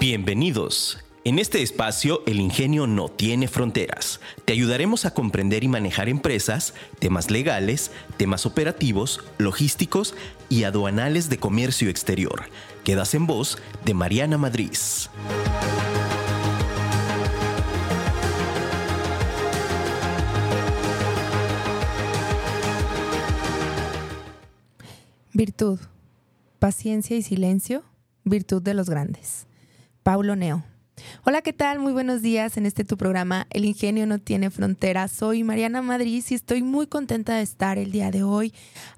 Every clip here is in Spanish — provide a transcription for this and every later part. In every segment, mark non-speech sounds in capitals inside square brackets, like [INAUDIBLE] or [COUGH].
Bienvenidos. En este espacio, el ingenio no tiene fronteras. Te ayudaremos a comprender y manejar empresas, temas legales, temas operativos, logísticos y aduanales de comercio exterior. Quedas en voz de Mariana Madrid. Virtud, paciencia y silencio, virtud de los grandes. Paulo Neo. Hola, ¿qué tal? Muy buenos días en este tu programa El ingenio no tiene fronteras. Soy Mariana Madrid y estoy muy contenta de estar el día de hoy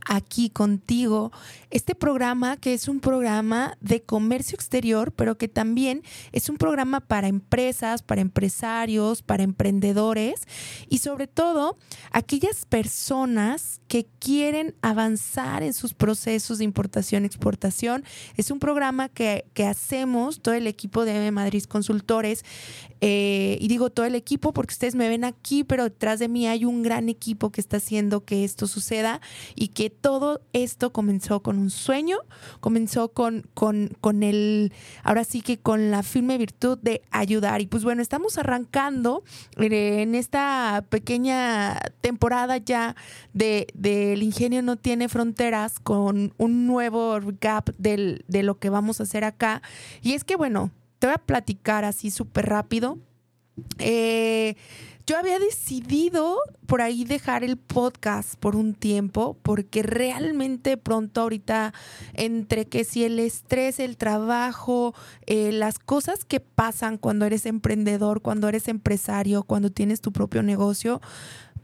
aquí contigo. Este programa que es un programa de comercio exterior, pero que también es un programa para empresas, para empresarios, para emprendedores y sobre todo aquellas personas que quieren avanzar en sus procesos de importación, exportación. Es un programa que, que hacemos todo el equipo de Madrid Consultores consultores. Eh, y digo todo el equipo porque ustedes me ven aquí, pero detrás de mí hay un gran equipo que está haciendo que esto suceda y que todo esto comenzó con un sueño, comenzó con, con, con el, ahora sí que con la firme virtud de ayudar. Y pues bueno, estamos arrancando eh, en esta pequeña temporada ya de, del ingenio no tiene fronteras con un nuevo recap del, de lo que vamos a hacer acá. Y es que bueno, te voy a platicar así súper rápido. Eh, yo había decidido por ahí dejar el podcast por un tiempo porque realmente pronto ahorita entre que si el estrés, el trabajo, eh, las cosas que pasan cuando eres emprendedor, cuando eres empresario, cuando tienes tu propio negocio,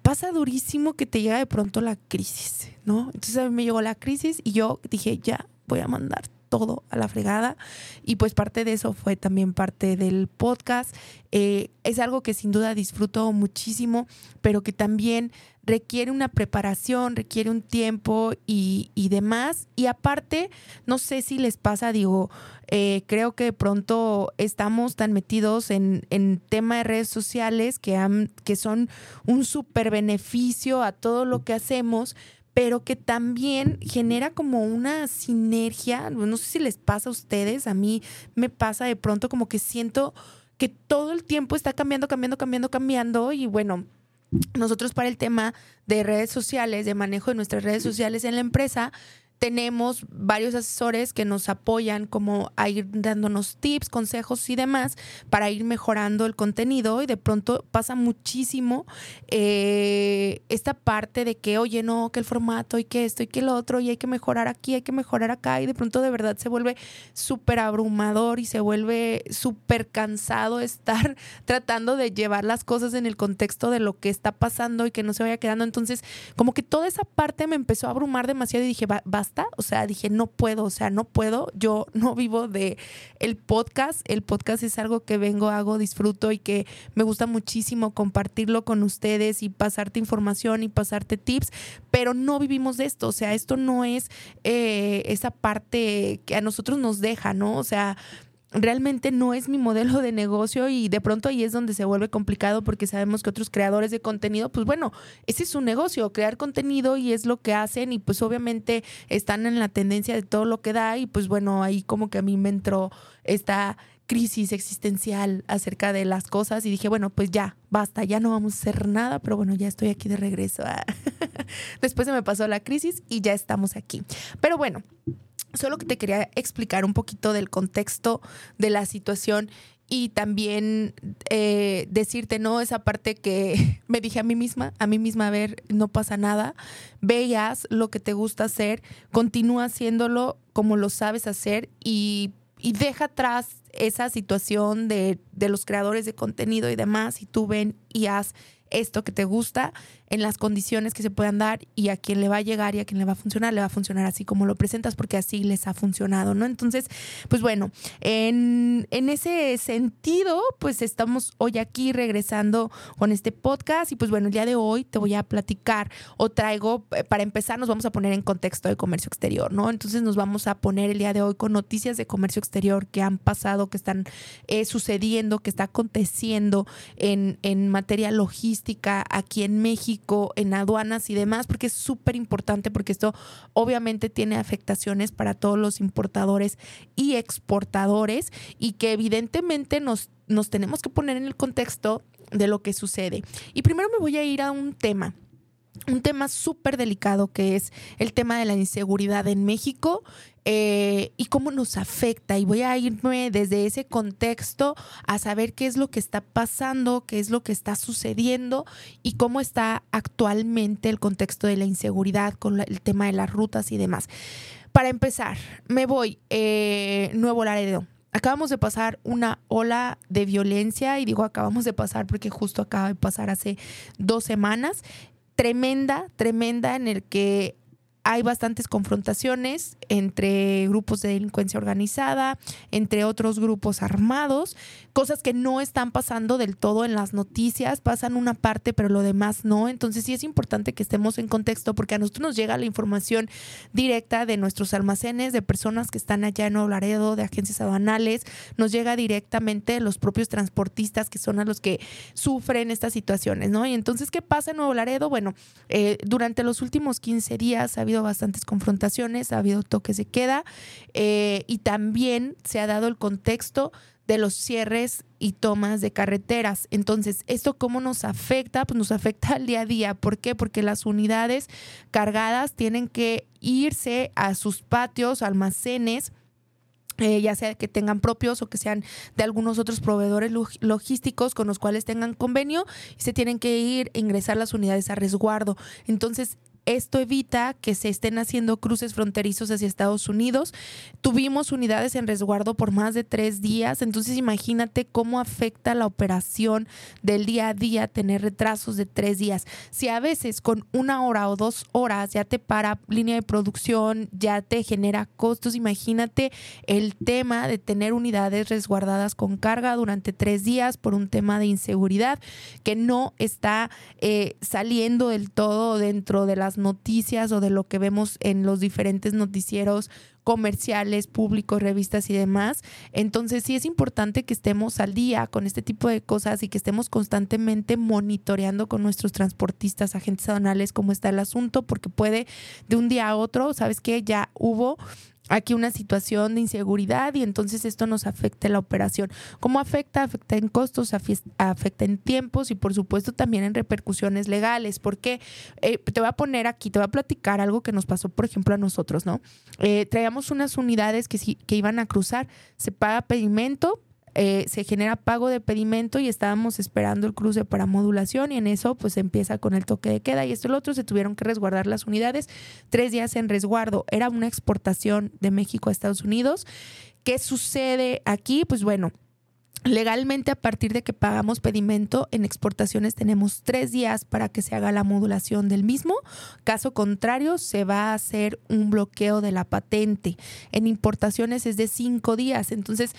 pasa durísimo que te llega de pronto la crisis, ¿no? Entonces a mí me llegó la crisis y yo dije, ya voy a mandar todo a la fregada. Y pues parte de eso fue también parte del podcast. Eh, es algo que sin duda disfruto muchísimo, pero que también requiere una preparación, requiere un tiempo y, demás. Y aparte, no sé si les pasa, digo, eh, creo que pronto estamos tan metidos en, en tema de redes sociales que, han, que son un súper beneficio a todo lo que hacemos, pero que también genera como una sinergia. No sé si les pasa a ustedes, a mí me pasa de pronto como que siento que todo el tiempo está cambiando, cambiando, cambiando, cambiando y bueno. Nosotros para el tema de redes sociales, de manejo de nuestras redes sociales en la empresa, tenemos varios asesores que nos apoyan como a ir dándonos tips, consejos y demás para ir mejorando el contenido y de pronto pasa muchísimo eh, esta parte de que, oye, no, que el formato y que esto y que el otro y hay que mejorar aquí, hay que mejorar acá y de pronto de verdad se vuelve súper abrumador y se vuelve súper cansado [LAUGHS] estar tratando de llevar las cosas en el contexto de lo que está pasando y que no se vaya quedando. Entonces, como que toda esa parte me empezó a abrumar demasiado y dije, o sea, dije, no puedo, o sea, no puedo, yo no vivo de el podcast, el podcast es algo que vengo, hago, disfruto y que me gusta muchísimo compartirlo con ustedes y pasarte información y pasarte tips, pero no vivimos de esto, o sea, esto no es eh, esa parte que a nosotros nos deja, ¿no? O sea, realmente no es mi modelo de negocio y de pronto ahí es donde se vuelve complicado porque sabemos que otros creadores de contenido, pues bueno, ese es su negocio, crear contenido y es lo que hacen y pues obviamente están en la tendencia de todo lo que da y pues bueno, ahí como que a mí me entró esta crisis existencial acerca de las cosas y dije, bueno, pues ya, basta, ya no vamos a hacer nada, pero bueno, ya estoy aquí de regreso. [LAUGHS] Después se me pasó la crisis y ya estamos aquí. Pero bueno, Solo que te quería explicar un poquito del contexto de la situación y también eh, decirte, ¿no? Esa parte que [LAUGHS] me dije a mí misma, a mí misma, a ver, no pasa nada, veas lo que te gusta hacer, continúa haciéndolo como lo sabes hacer y, y deja atrás esa situación de, de, los creadores de contenido y demás y tú ven y haz esto que te gusta en las condiciones que se puedan dar y a quien le va a llegar y a quien le va a funcionar, le va a funcionar así como lo presentas porque así les ha funcionado, ¿no? Entonces, pues bueno, en, en ese sentido, pues estamos hoy aquí regresando con este podcast y pues bueno, el día de hoy te voy a platicar o traigo, eh, para empezar, nos vamos a poner en contexto de comercio exterior, ¿no? Entonces nos vamos a poner el día de hoy con noticias de comercio exterior que han pasado, que están eh, sucediendo, que está aconteciendo en, en materia logística aquí en México, en aduanas y demás, porque es súper importante, porque esto obviamente tiene afectaciones para todos los importadores y exportadores y que evidentemente nos, nos tenemos que poner en el contexto de lo que sucede. Y primero me voy a ir a un tema un tema súper delicado que es el tema de la inseguridad en México eh, y cómo nos afecta. Y voy a irme desde ese contexto a saber qué es lo que está pasando, qué es lo que está sucediendo y cómo está actualmente el contexto de la inseguridad con el tema de las rutas y demás. Para empezar, me voy eh, Nuevo Laredo acabamos de pasar una ola de violencia y digo acabamos de pasar porque justo acaba de pasar hace dos semanas, tremenda, tremenda en el que hay bastantes confrontaciones entre grupos de delincuencia organizada, entre otros grupos armados, cosas que no están pasando del todo en las noticias, pasan una parte pero lo demás no. Entonces sí es importante que estemos en contexto porque a nosotros nos llega la información directa de nuestros almacenes, de personas que están allá en Nuevo Laredo, de agencias aduanales, nos llega directamente los propios transportistas que son a los que sufren estas situaciones, ¿no? Y entonces, ¿qué pasa en Nuevo Laredo? Bueno, eh, durante los últimos 15 días ha habido bastantes confrontaciones, ha habido toques de queda eh, y también se ha dado el contexto de los cierres y tomas de carreteras. Entonces, ¿esto cómo nos afecta? Pues nos afecta al día a día. ¿Por qué? Porque las unidades cargadas tienen que irse a sus patios, almacenes, eh, ya sea que tengan propios o que sean de algunos otros proveedores logísticos con los cuales tengan convenio y se tienen que ir a ingresar las unidades a resguardo. Entonces, esto evita que se estén haciendo cruces fronterizos hacia Estados Unidos. Tuvimos unidades en resguardo por más de tres días, entonces imagínate cómo afecta la operación del día a día tener retrasos de tres días. Si a veces con una hora o dos horas ya te para línea de producción, ya te genera costos, imagínate el tema de tener unidades resguardadas con carga durante tres días por un tema de inseguridad que no está eh, saliendo del todo dentro de las noticias o de lo que vemos en los diferentes noticieros comerciales, públicos, revistas y demás. Entonces sí es importante que estemos al día con este tipo de cosas y que estemos constantemente monitoreando con nuestros transportistas, agentes aduanales cómo está el asunto, porque puede de un día a otro, ¿sabes qué? Ya hubo aquí una situación de inseguridad y entonces esto nos afecta la operación. ¿Cómo afecta? Afecta en costos, afecta en tiempos y por supuesto también en repercusiones legales. Porque eh, te voy a poner aquí, te voy a platicar algo que nos pasó, por ejemplo, a nosotros, ¿no? Eh, traíamos unas unidades que, que iban a cruzar, se paga pedimento, eh, se genera pago de pedimento y estábamos esperando el cruce para modulación y en eso pues empieza con el toque de queda y esto y lo otro se tuvieron que resguardar las unidades, tres días en resguardo, era una exportación de México a Estados Unidos. ¿Qué sucede aquí? Pues bueno, Legalmente, a partir de que pagamos pedimento en exportaciones, tenemos tres días para que se haga la modulación del mismo. Caso contrario, se va a hacer un bloqueo de la patente. En importaciones es de cinco días. Entonces,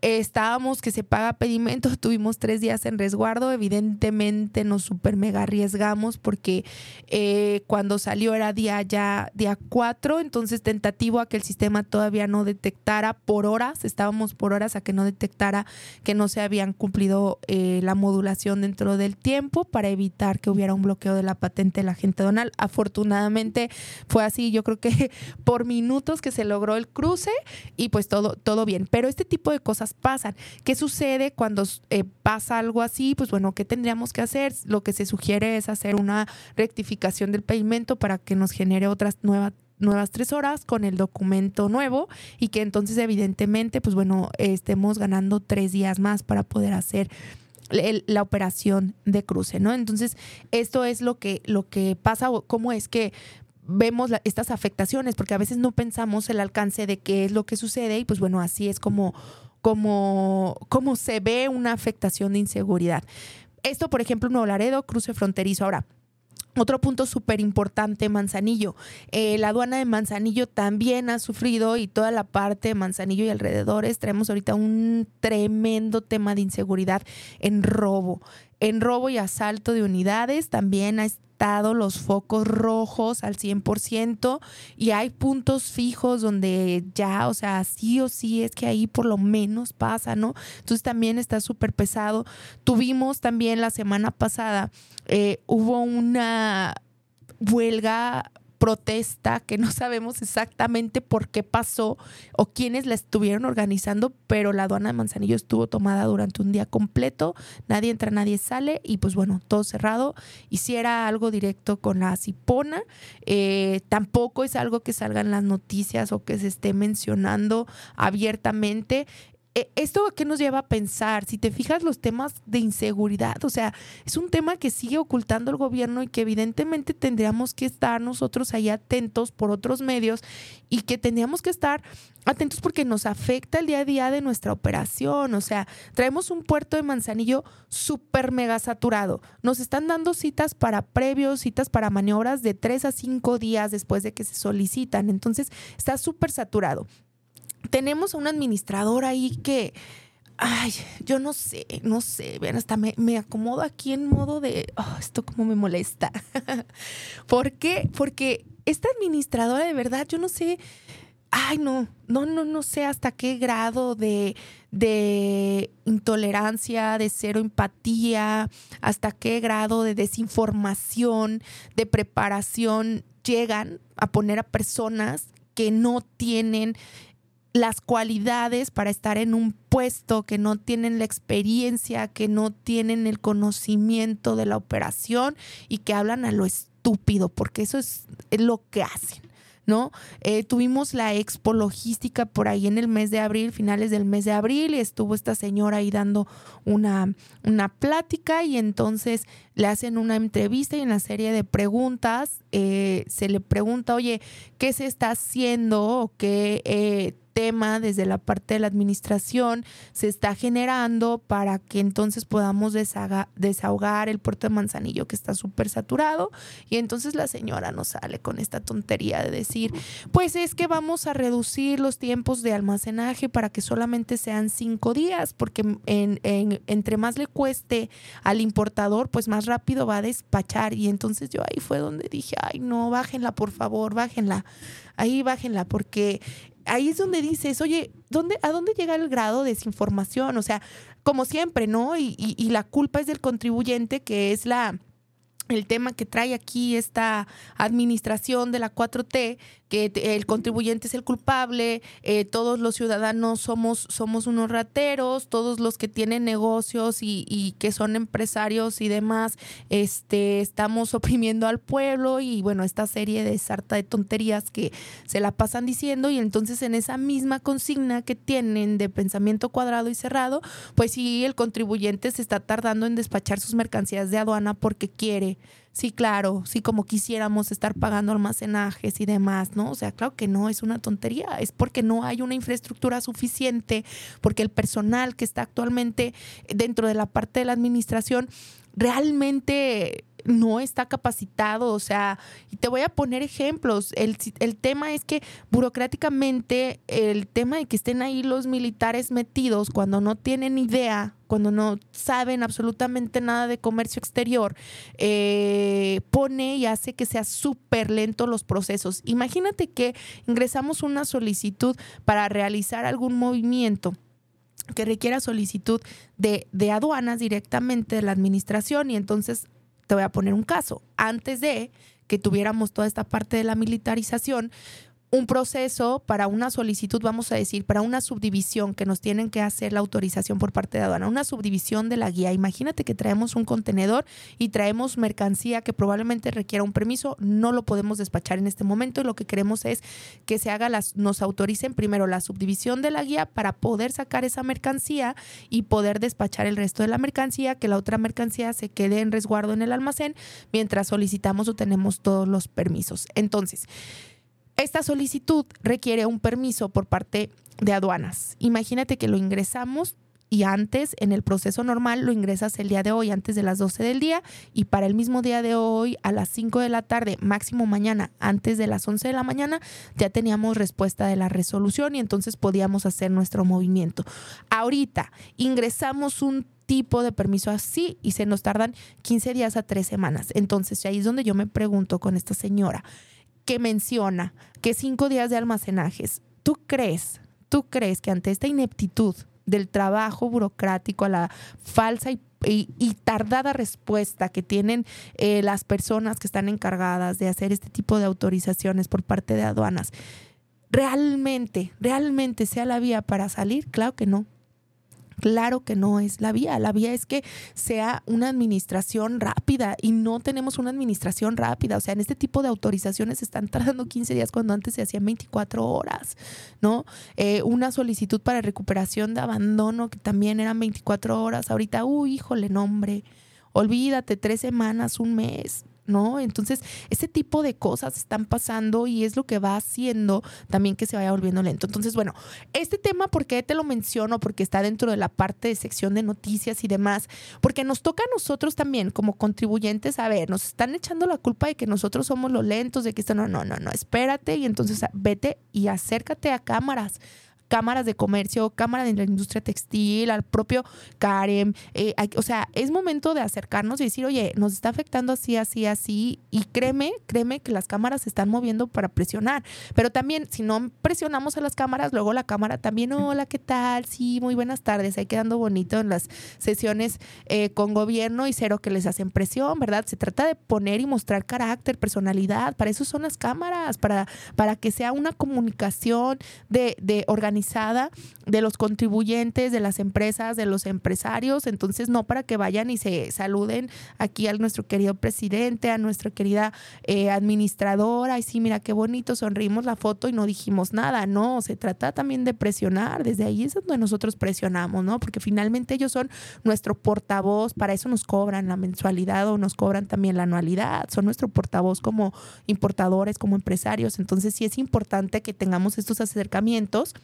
estábamos que se paga pedimento, [LAUGHS] tuvimos tres días en resguardo. Evidentemente, nos super mega arriesgamos porque eh, cuando salió era día ya día cuatro. Entonces, tentativo a que el sistema todavía no detectara por horas. Estábamos por horas a que no detectara que no se habían cumplido eh, la modulación dentro del tiempo para evitar que hubiera un bloqueo de la patente de la gente donal. Afortunadamente fue así, yo creo que [LAUGHS] por minutos que se logró el cruce y pues todo, todo bien. Pero este tipo de cosas pasan. ¿Qué sucede cuando eh, pasa algo así? Pues bueno, ¿qué tendríamos que hacer? Lo que se sugiere es hacer una rectificación del pedimento para que nos genere otras nuevas nuevas tres horas con el documento nuevo y que entonces evidentemente, pues bueno, estemos ganando tres días más para poder hacer la operación de cruce, ¿no? Entonces, esto es lo que, lo que pasa, cómo es que vemos estas afectaciones, porque a veces no pensamos el alcance de qué es lo que sucede y pues bueno, así es como, como, como se ve una afectación de inseguridad. Esto, por ejemplo, Nuevo Laredo, cruce fronterizo. Ahora, otro punto súper importante, Manzanillo. Eh, la aduana de Manzanillo también ha sufrido y toda la parte de Manzanillo y alrededores traemos ahorita un tremendo tema de inseguridad en robo. En robo y asalto de unidades también los focos rojos al 100% y hay puntos fijos donde ya, o sea, sí o sí es que ahí por lo menos pasa, ¿no? Entonces también está súper pesado. Tuvimos también la semana pasada, eh, hubo una huelga protesta que no sabemos exactamente por qué pasó o quiénes la estuvieron organizando, pero la aduana de Manzanillo estuvo tomada durante un día completo, nadie entra, nadie sale y pues bueno, todo cerrado. Hiciera algo directo con la Cipona, eh, tampoco es algo que salga en las noticias o que se esté mencionando abiertamente. E, ¿Esto qué nos lleva a pensar? Si te fijas los temas de inseguridad, o sea, es un tema que sigue ocultando el gobierno y que evidentemente tendríamos que estar nosotros ahí atentos por otros medios y que tendríamos que estar atentos porque nos afecta el día a día de nuestra operación. O sea, traemos un puerto de Manzanillo súper mega saturado. Nos están dando citas para previos, citas para maniobras de tres a cinco días después de que se solicitan. Entonces, está súper saturado tenemos a un administrador ahí que, ay, yo no sé, no sé, vean, hasta me, acomodo aquí en modo de, oh, esto como me molesta. [LAUGHS] ¿Por qué? Porque esta administradora de verdad, yo no sé, ay, no, no, no, no sé hasta qué grado de, de intolerancia, de cero empatía, hasta qué grado de desinformación, de preparación llegan a poner a personas que no tienen las cualidades para estar en un puesto, que no tienen la experiencia, que no tienen el conocimiento de la operación y que hablan a lo estúpido, porque eso es lo que hacen. ¿no? Eh, tuvimos la expo logística por ahí en el mes de abril, finales del mes de abril, y estuvo esta señora ahí dando una, una plática y entonces le hacen una entrevista y en la serie de preguntas eh, se le pregunta, oye, ¿qué se está haciendo qué... Eh, tema desde la parte de la administración se está generando para que entonces podamos desahogar el puerto de Manzanillo que está súper saturado. Y entonces la señora nos sale con esta tontería de decir, pues es que vamos a reducir los tiempos de almacenaje para que solamente sean cinco días, porque entre más le cueste al importador, pues más rápido va a despachar. Y entonces yo ahí fue donde dije, ay no, bájenla por favor, bájenla ahí bájenla, porque ahí es donde dices, oye, ¿dónde, ¿a dónde llega el grado de desinformación? O sea, como siempre, ¿no? Y, y, y la culpa es del contribuyente, que es la el tema que trae aquí esta administración de la 4T, que el contribuyente es el culpable, eh, todos los ciudadanos somos, somos unos rateros, todos los que tienen negocios y, y, que son empresarios y demás, este, estamos [LAUGHS] oprimiendo al pueblo y bueno, esta serie de sarta de tonterías que se la pasan diciendo y entonces en esa misma consigna que tienen de pensamiento cuadrado y cerrado, pues sí, el contribuyente se está tardando en despachar sus mercancías de aduana porque quiere Sí, claro, sí, como quisiéramos estar pagando almacenajes y demás, ¿no? O sea, claro que no, es una tontería, es porque no hay una infraestructura suficiente, porque el personal que está actualmente dentro de la parte de la administración realmente no está capacitado, o sea, y te voy a poner ejemplos. El, el, tema es que burocráticamente, el tema de que estén ahí los militares metidos cuando no tienen idea, cuando no saben absolutamente nada de comercio exterior, eh, pone y hace que sea súper lento los procesos. Imagínate que ingresamos una solicitud para realizar algún movimiento que requiera solicitud de, de, aduanas directamente de la administración y entonces te voy a poner un caso. Antes de que tuviéramos toda esta parte de la militarización, un proceso para una solicitud, vamos a decir, para una subdivisión que nos tienen que hacer la autorización por parte de aduana, una subdivisión de la guía. Imagínate que traemos un contenedor y traemos mercancía que probablemente requiera un permiso, no lo podemos despachar en este momento lo que queremos es que se haga las, nos autoricen primero la subdivisión de la guía para poder sacar esa mercancía y poder despachar el resto de la mercancía, que la otra mercancía se quede en resguardo en el almacén mientras solicitamos o tenemos todos los permisos. Entonces, esta solicitud requiere un permiso por parte de aduanas. Imagínate que lo ingresamos y antes, en el proceso normal, lo ingresas el día de hoy, antes de las 12 del día, y para el mismo día de hoy, a las 5 de la tarde, máximo mañana, antes de las 11 de la mañana, ya teníamos respuesta de la resolución y entonces podíamos hacer nuestro movimiento. Ahorita ingresamos un tipo de permiso así y se nos tardan 15 días a tres semanas. Entonces ahí es donde yo me pregunto con esta señora que menciona que cinco días de almacenajes, ¿tú crees, tú crees que ante esta ineptitud del trabajo burocrático, a la falsa y, tardada respuesta que tienen eh, las personas que están encargadas de hacer este tipo de autorizaciones por parte de aduanas, realmente, realmente sea la vía para salir? Claro que no. Claro que no es la vía. La vía es que sea una administración rápida y no tenemos una administración rápida. O sea, en este tipo de autorizaciones están tardando 15 días cuando antes se hacían 24 horas, ¿no? Eh, una solicitud para recuperación de abandono que también eran 24 horas. Ahorita, uy, híjole, nombre. Olvídate, tres semanas, un mes. ¿No? Entonces, ese tipo de cosas están pasando y es lo que va haciendo también que se vaya volviendo lento. Entonces, bueno, este tema, ¿por qué te lo menciono? Porque está dentro de la parte de sección de noticias y demás, porque nos toca a nosotros también como contribuyentes, a ver, nos están echando la culpa de que nosotros somos los lentos, de que esto no, no, no, no, espérate y entonces vete y acércate a cámaras cámaras de comercio, cámara de la industria textil, al propio Karen. Eh, o sea, es momento de acercarnos y decir, oye, nos está afectando así, así, así. Y créeme, créeme que las cámaras se están moviendo para presionar. Pero también, si no presionamos a las cámaras, luego la cámara también, hola, ¿qué tal? Sí, muy buenas tardes. Ahí quedando bonito en las sesiones eh, con gobierno y cero que les hacen presión, ¿verdad? Se trata de poner y mostrar carácter, personalidad. Para eso son las cámaras, para, para que sea una comunicación de, de organización de los contribuyentes, de las empresas, de los empresarios. Entonces, no para que vayan y se saluden aquí a nuestro querido presidente, a nuestra querida eh, administradora. Y sí, mira qué bonito, sonrimos la foto y no dijimos nada. No, se trata también de presionar. Desde ahí es donde nosotros presionamos, ¿no? Porque finalmente ellos son nuestro portavoz. Para eso nos cobran la mensualidad o nos cobran también la anualidad. Son nuestro portavoz como importadores, como empresarios. Entonces, sí es importante que tengamos estos acercamientos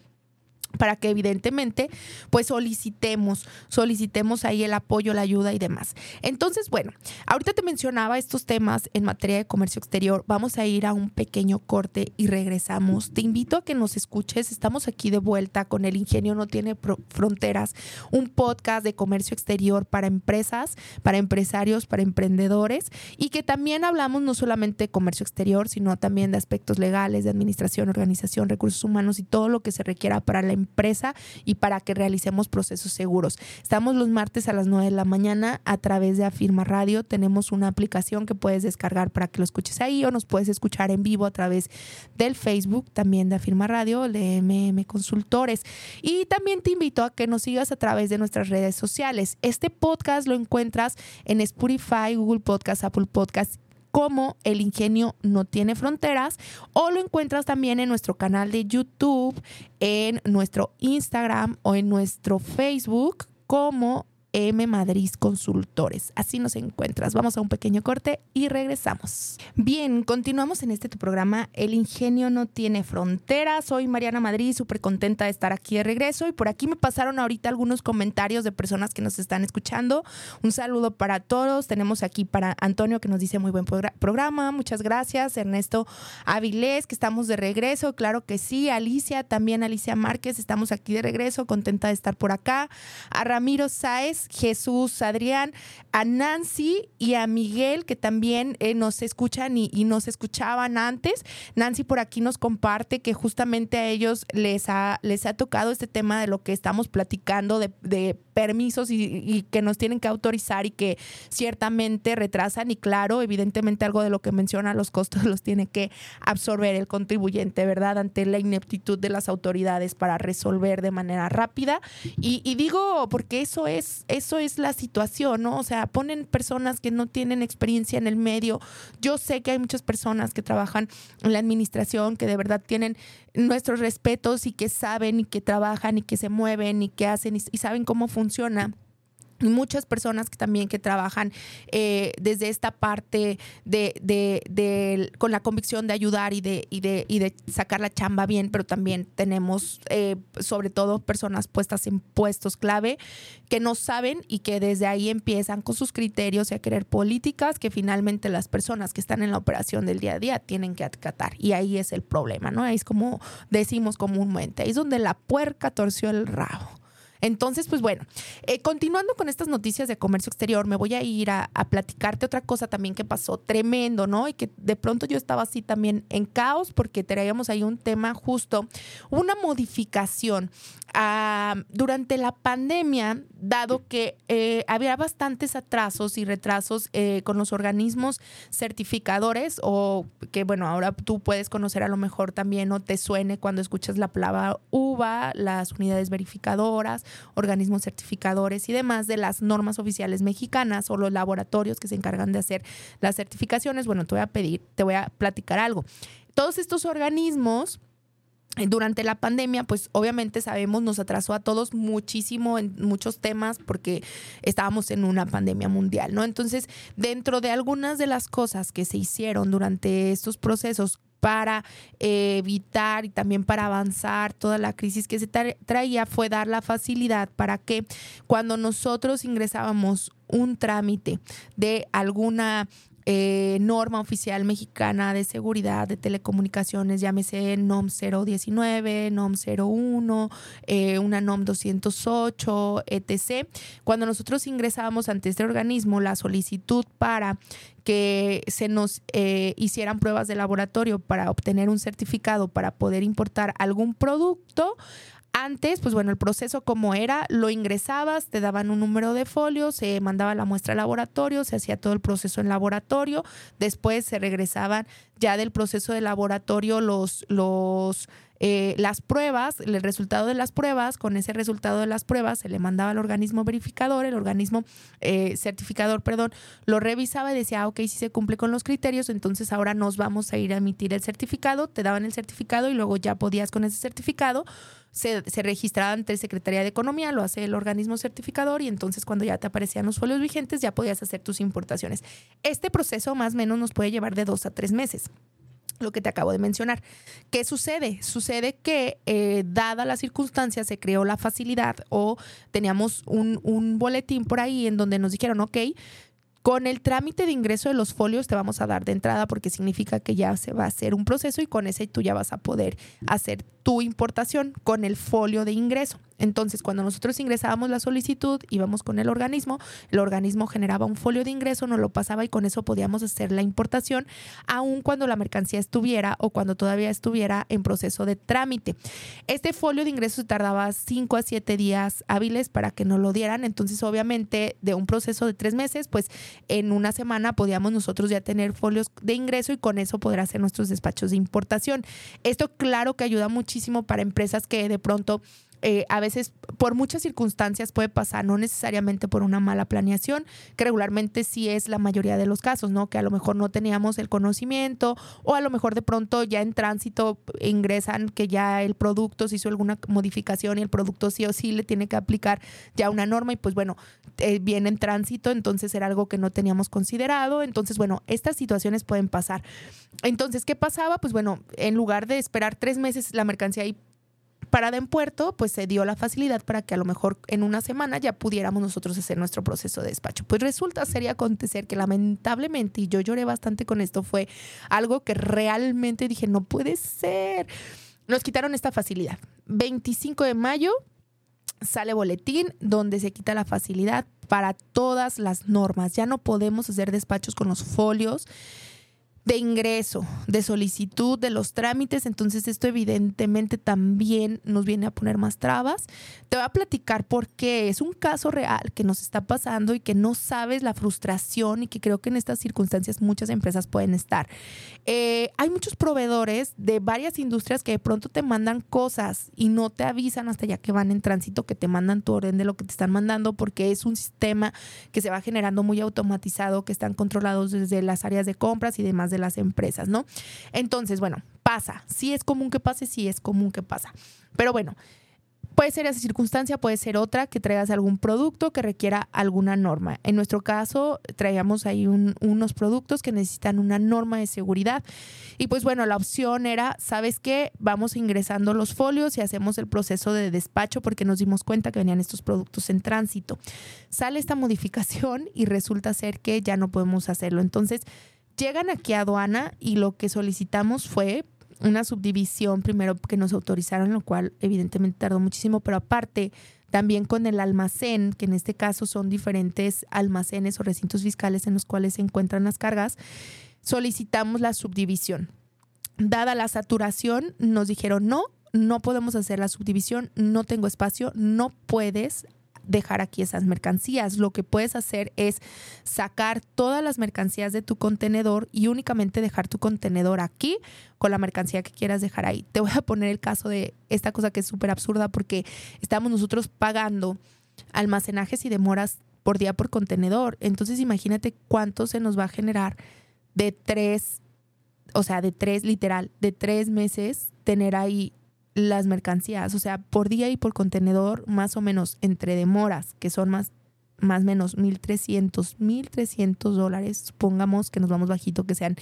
para que evidentemente pues solicitemos, solicitemos ahí el apoyo, la ayuda y demás. Entonces, bueno, ahorita te mencionaba estos temas en materia de comercio exterior. Vamos a ir a un pequeño corte y regresamos. Te invito a que nos escuches. Estamos aquí de vuelta con El Ingenio No Tiene Fronteras, un podcast de comercio exterior para empresas, para empresarios, para emprendedores y que también hablamos no solamente de comercio exterior, sino también de aspectos legales, de administración, organización, recursos humanos y todo lo que se requiera para la empresa y para que realicemos procesos seguros. Estamos los martes a las 9 de la mañana a través de Afirma Radio. Tenemos una aplicación que puedes descargar para que lo escuches ahí o nos puedes escuchar en vivo a través del Facebook también de Afirma Radio, de MM Consultores. Y también te invito a que nos sigas a través de nuestras redes sociales. Este podcast lo encuentras en Spotify, Google Podcast, Apple Podcast como El Ingenio No Tiene Fronteras o lo encuentras también en nuestro canal de YouTube, en nuestro Instagram o en nuestro Facebook como M Madrid Consultores. Así nos encuentras. Vamos a un pequeño corte y regresamos. Bien, continuamos en este tu programa El ingenio no tiene fronteras. Soy Mariana Madrid, súper contenta de estar aquí de regreso y por aquí me pasaron ahorita algunos comentarios de personas que nos están escuchando. Un saludo para todos. Tenemos aquí para Antonio que nos dice muy buen programa. Muchas gracias. Ernesto Avilés, que estamos de regreso. Claro que sí. Alicia, también Alicia Márquez, estamos aquí de regreso. Contenta de estar por acá. A Ramiro Sáez Jesús, Adrián, a Nancy y a Miguel, que también eh, nos escuchan y, nos escuchaban antes. Nancy por aquí nos comparte que justamente a ellos les ha, les ha tocado este tema de lo que estamos platicando, de, de permisos y, que nos tienen que autorizar y que ciertamente retrasan y claro, evidentemente algo de lo que menciona los costos [LAUGHS] los tiene que absorber el contribuyente, ¿verdad? Ante la ineptitud de las autoridades para resolver de manera rápida. Y, y digo, porque eso es, eso es la situación, ¿no? O sea, ponen personas que no tienen experiencia en el medio. Yo sé que hay muchas personas que trabajan en la administración que de verdad tienen nuestros respetos y que saben y que trabajan y que se mueven y que hacen y, saben cómo funciona muchas personas que también que trabajan eh, desde esta parte de, de, con la convicción de ayudar y de, y de, y de sacar la chamba bien, pero también tenemos eh, sobre todo personas puestas en puestos clave que no saben y que desde ahí empiezan con sus criterios y a querer políticas que finalmente las personas que están en la operación del día a día tienen que acatar. Y ahí es el problema, ¿no? Ahí es como decimos comúnmente, ahí es donde la puerca torció el rabo Entonces, pues bueno, eh, continuando con estas noticias de comercio exterior, me voy a ir a, platicarte otra cosa también que pasó tremendo, ¿no? Y que de pronto yo estaba así también en caos porque traíamos ahí un tema justo, una modificación Ah, durante la pandemia, dado que eh, había bastantes atrasos y retrasos eh, con los organismos certificadores, o que bueno, ahora tú puedes conocer a lo mejor también o te suene cuando escuchas la palabra UVA, las unidades verificadoras, organismos certificadores y demás de las normas oficiales mexicanas o los laboratorios que se encargan de hacer las certificaciones. Bueno, te voy a pedir, te voy a platicar algo. Todos estos organismos durante la pandemia, pues obviamente sabemos, nos atrasó a todos muchísimo en muchos temas porque estábamos en una pandemia mundial, ¿no? Entonces, dentro de algunas de las cosas que se hicieron durante estos procesos para eh, evitar y también para avanzar toda la crisis que se traía fue dar la facilidad para que cuando nosotros ingresábamos un trámite de alguna eh, norma oficial mexicana de seguridad de telecomunicaciones, llámese NOM 019, NOM 01, eh, una NOM 208, etc. Cuando nosotros ingresábamos ante este organismo la solicitud para que se nos eh, hicieran pruebas de laboratorio para obtener un certificado para poder importar algún producto, antes, pues bueno, el proceso como era, lo ingresabas, te daban un número de folio, se mandaba la muestra al laboratorio, se hacía todo el proceso en laboratorio, después se regresaban ya del proceso de laboratorio los, los eh, las pruebas, el resultado de las pruebas, con ese resultado de las pruebas se le mandaba al organismo verificador, el organismo eh, certificador, perdón, lo revisaba y decía, ah, ok, si se cumple con los criterios, entonces ahora nos vamos a ir a emitir el certificado, te daban el certificado y luego ya podías con ese certificado se, se, registraba ante Secretaría de Economía, lo hace el organismo certificador y entonces cuando ya te aparecían los folios vigentes ya podías hacer tus importaciones. Este proceso más o menos nos puede llevar de dos a tres meses lo que te acabo de mencionar. ¿Qué sucede? Sucede que, eh, dada la circunstancia, se creó la facilidad o teníamos un, un boletín por ahí en donde nos dijeron, ok, con el trámite de ingreso de los folios te vamos a dar de entrada porque significa que ya se va a hacer un proceso y con ese tú ya vas a poder hacer tu importación con el folio de ingreso. Entonces, cuando nosotros ingresábamos la solicitud, íbamos con el organismo, el organismo generaba un folio de ingreso, nos lo pasaba y con eso podíamos hacer la importación, aun cuando la mercancía estuviera o cuando todavía estuviera en proceso de trámite. Este folio de ingreso tardaba 5 a 7 días hábiles para que nos lo dieran. Entonces, obviamente, de un proceso de tres meses, pues en una semana podíamos nosotros ya tener folios de ingreso y con eso poder hacer nuestros despachos de importación. Esto, claro que ayuda muchísimo para empresas que de pronto eh, a veces por muchas circunstancias puede pasar, no necesariamente por una mala planeación, que regularmente sí es la mayoría de los casos, ¿no? Que a lo mejor no teníamos el conocimiento o a lo mejor de pronto ya en tránsito ingresan que ya el producto se hizo alguna modificación y el producto sí o sí le tiene que aplicar ya una norma y pues bueno, eh, viene en tránsito, entonces era algo que no teníamos considerado, entonces bueno, estas situaciones pueden pasar. Entonces, ¿qué pasaba? Pues bueno, en lugar de esperar tres meses la mercancía ahí parada en puerto, pues se dio la facilidad para que a lo mejor en una semana ya pudiéramos nosotros hacer nuestro proceso de despacho. Pues resulta sería acontecer que lamentablemente, y yo lloré bastante con esto, fue algo que realmente dije, no puede ser. Nos quitaron esta facilidad. 25 de mayo sale boletín donde se quita la facilidad para todas las normas. Ya no podemos hacer despachos con los folios de ingreso, de solicitud, de los trámites, entonces esto evidentemente también nos viene a poner más trabas. Te voy a platicar por qué es un caso real que nos está pasando y que no sabes la frustración y que creo que en estas circunstancias muchas empresas pueden estar. Eh, hay muchos proveedores de varias industrias que de pronto te mandan cosas y no te avisan hasta ya que van en tránsito, que te mandan tu orden de lo que te están mandando porque es un sistema que se va generando muy automatizado, que están controlados desde las áreas de compras y demás de las empresas, ¿no? Entonces, bueno, pasa. Si es común que pase, sí es común que pasa. Pero bueno, Puede ser esa circunstancia, puede ser otra, que traigas algún producto que requiera alguna norma. En nuestro caso, traíamos ahí unos productos que necesitan una norma de seguridad. Y pues bueno, la opción era, ¿sabes qué? Vamos ingresando los folios y hacemos el proceso de despacho porque nos dimos cuenta que venían estos productos en tránsito. Sale esta modificación y resulta ser que ya no podemos hacerlo. Entonces, Llegan aquí a aduana y lo que solicitamos fue una subdivisión primero que nos autorizaron, lo cual evidentemente tardó muchísimo, pero aparte también con el almacén, que en este caso son diferentes almacenes o recintos fiscales en los cuales se encuentran las cargas, solicitamos la subdivisión. Dada la saturación, nos dijeron no, no podemos hacer la subdivisión, no tengo espacio, no puedes dejar aquí esas mercancías. Lo que puedes hacer es sacar todas las mercancías de tu contenedor y únicamente dejar tu contenedor aquí con la mercancía que quieras dejar ahí. Te voy a poner el caso de esta cosa que es súper absurda porque estamos nosotros pagando almacenajes y demoras por día por contenedor. Entonces imagínate cuánto se nos va a generar de tres, o sea, de tres, literal, de tres meses tener ahí las mercancías, o sea, por día y por contenedor, más o menos entre demoras, que son más más o menos 1.300, 1.300 dólares, supongamos que nos vamos bajito, que sean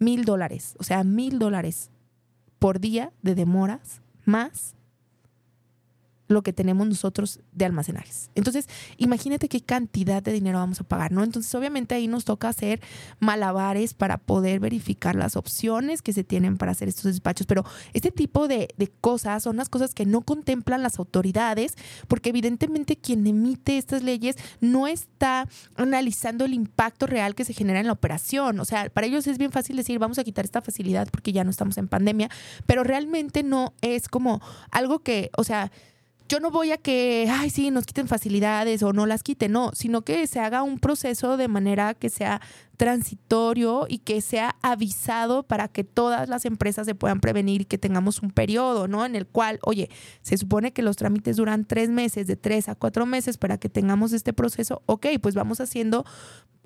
1.000 dólares, o sea, 1.000 dólares por día de demoras, más lo que tenemos nosotros de almacenajes. Entonces, imagínate qué cantidad de dinero vamos a pagar, ¿no? Entonces, obviamente ahí nos toca hacer malabares para poder verificar las opciones que se tienen para hacer estos despachos. Pero este tipo de, de cosas son las cosas que no contemplan las autoridades, porque evidentemente quien emite estas leyes no está analizando el impacto real que se genera en la operación. O sea, para ellos es bien fácil decir, vamos a quitar esta facilidad porque ya no estamos en pandemia, pero realmente no es como algo que, o sea, yo no voy a que, ay, sí, nos quiten facilidades o no las quiten, no, sino que se haga un proceso de manera que sea transitorio y que sea avisado para que todas las empresas se puedan prevenir y que tengamos un periodo, ¿no? En el cual, oye, se supone que los trámites duran tres meses, de tres a cuatro meses para que tengamos este proceso, ok, pues vamos haciendo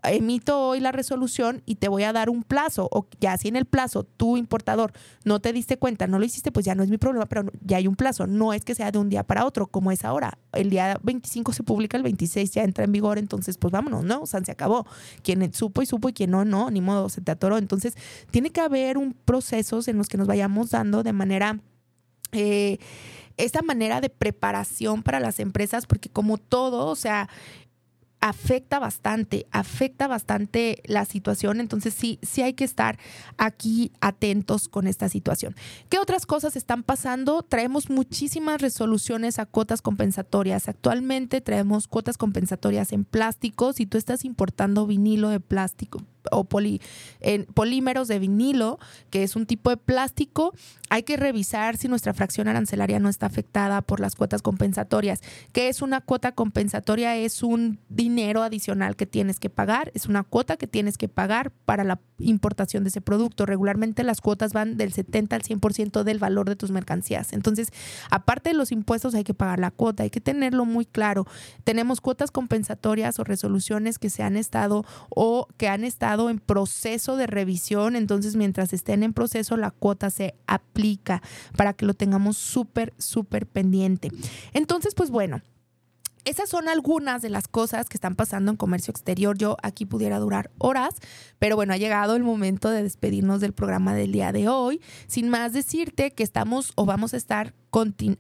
emito hoy la resolución y te voy a dar un plazo, o ya si en el plazo tu importador no te diste cuenta, no lo hiciste, pues ya no es mi problema, pero ya hay un plazo, no es que sea de un día para otro, como es ahora. El día 25 se publica, el 26 ya entra en vigor, entonces pues vámonos, ¿no? O sea, se acabó. Quien supo y supo y quien no, no, ni modo, se te atoró. Entonces, tiene que haber un procesos en los que nos vayamos dando de manera... Eh, esta manera de preparación para las empresas, porque como todo, o sea, afecta bastante, afecta bastante la situación, entonces sí, sí hay que estar aquí atentos con esta situación. ¿Qué otras cosas están pasando? Traemos muchísimas resoluciones a cuotas compensatorias. Actualmente traemos cuotas compensatorias en plástico. Si tú estás importando vinilo de plástico, o en polímeros de vinilo, que es un tipo de plástico, hay que revisar si nuestra fracción arancelaria no está afectada por las cuotas compensatorias. ¿Qué es una cuota compensatoria? Es un dinero adicional que tienes que pagar, es una cuota que tienes que pagar para la importación de ese producto. Regularmente las cuotas van del 70 al 100% del valor de tus mercancías. Entonces, aparte de los impuestos, hay que pagar la cuota, hay que tenerlo muy claro. Tenemos cuotas compensatorias o resoluciones que se han estado o que han estado en proceso de revisión, entonces mientras estén en proceso la cuota se aplica para que lo tengamos súper, súper pendiente. Entonces, pues bueno. Esas son algunas de las cosas que están pasando en comercio exterior. Yo aquí pudiera durar horas, pero bueno, ha llegado el momento de despedirnos del programa del día de hoy. Sin más decirte que estamos o vamos a estar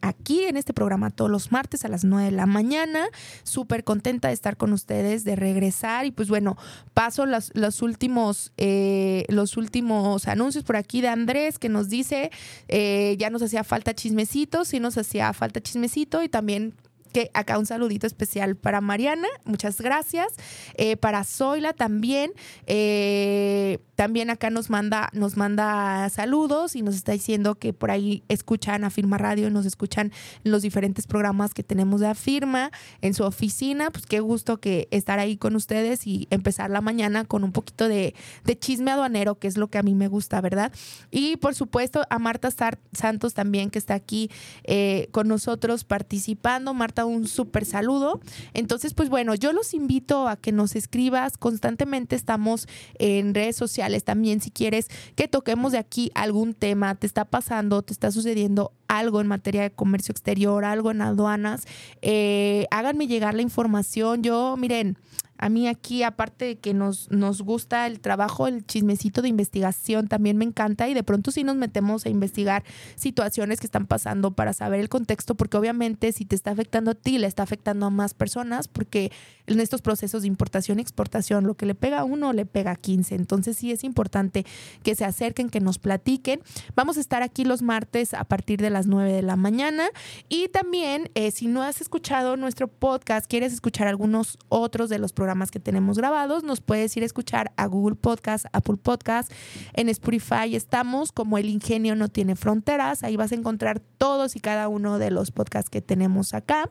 aquí en este programa todos los martes a las 9 de la mañana. Súper contenta de estar con ustedes, de regresar. Y pues bueno, paso los, los últimos, eh, los últimos anuncios por aquí de Andrés que nos dice, eh, ya nos hacía falta chismecito, sí nos hacía falta chismecito y también que acá un saludito especial para Mariana, muchas gracias. Eh, para Zoila también. Eh, también acá nos manda, nos manda saludos y nos está diciendo que por ahí escuchan Afirma Radio y nos escuchan los diferentes programas que tenemos de Afirma en su oficina. Pues qué gusto que estar ahí con ustedes y empezar la mañana con un poquito de, chisme aduanero, que es lo que a mí me gusta, ¿verdad? Y por supuesto a Marta Santos también que está aquí eh, con nosotros participando. Marta, un súper saludo. Entonces, pues bueno, yo los invito a que nos escribas. Constantemente estamos en redes sociales también si quieres que toquemos de aquí algún tema, te está pasando, te está sucediendo algo en materia de comercio exterior, algo en aduanas, eh, háganme llegar la información. Yo, miren, A mí aquí, aparte de que nos, nos gusta el trabajo, el chismecito de investigación también me encanta y de pronto sí nos metemos a investigar situaciones que están pasando para saber el contexto, porque obviamente si te está afectando a ti, le está afectando a más personas, porque en estos procesos de importación y exportación, lo que le pega a uno, le pega a 15. Entonces sí es importante que se acerquen, que nos platiquen. Vamos a estar aquí los martes a partir de las 9 de la mañana y también eh, si no has escuchado nuestro podcast, quieres escuchar algunos otros de los programas que tenemos grabados, nos puedes ir a escuchar a Google Podcast, Apple Podcast, en Spotify estamos como El Ingenio no tiene fronteras, ahí vas a encontrar todos y cada uno de los podcasts que tenemos acá.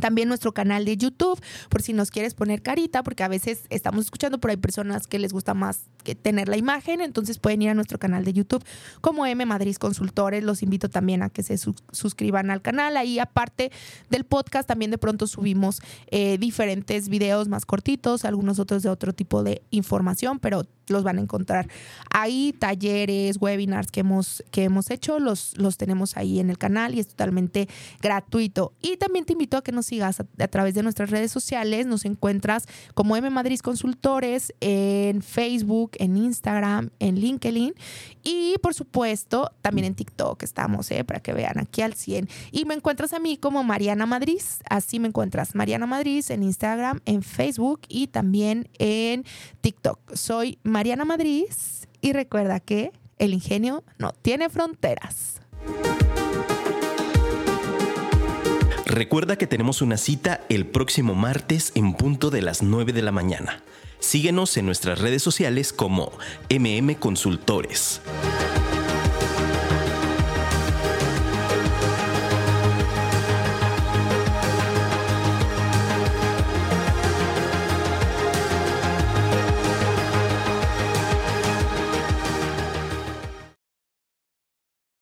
También nuestro canal de YouTube, por si nos quieres poner carita, porque a veces estamos escuchando, pero hay personas que les gusta más que tener la imagen, entonces pueden ir a nuestro canal de YouTube como M Madrid Consultores. Los invito también a que se suscriban al canal. Ahí, aparte del podcast, también de pronto subimos eh, diferentes videos más cortitos, algunos otros de otro tipo de información, pero los van a encontrar ahí, talleres, webinars que hemos, que hemos hecho, los, los tenemos ahí en el canal y es totalmente gratuito. Y también te invito a que nos sigas a, través de nuestras redes sociales, nos encuentras como M Madrid Consultores en Facebook, en Instagram, en LinkedIn y por supuesto también en TikTok estamos, ¿eh? para que vean aquí al 100. Y me encuentras a mí como Mariana Madrid, así me encuentras Mariana Madrid en Instagram, en Facebook y también en TikTok. Soy Mariana Madrid y recuerda que el ingenio no tiene fronteras. Recuerda que tenemos una cita el próximo martes en punto de las 9 de la mañana. Síguenos en nuestras redes sociales como MM Consultores.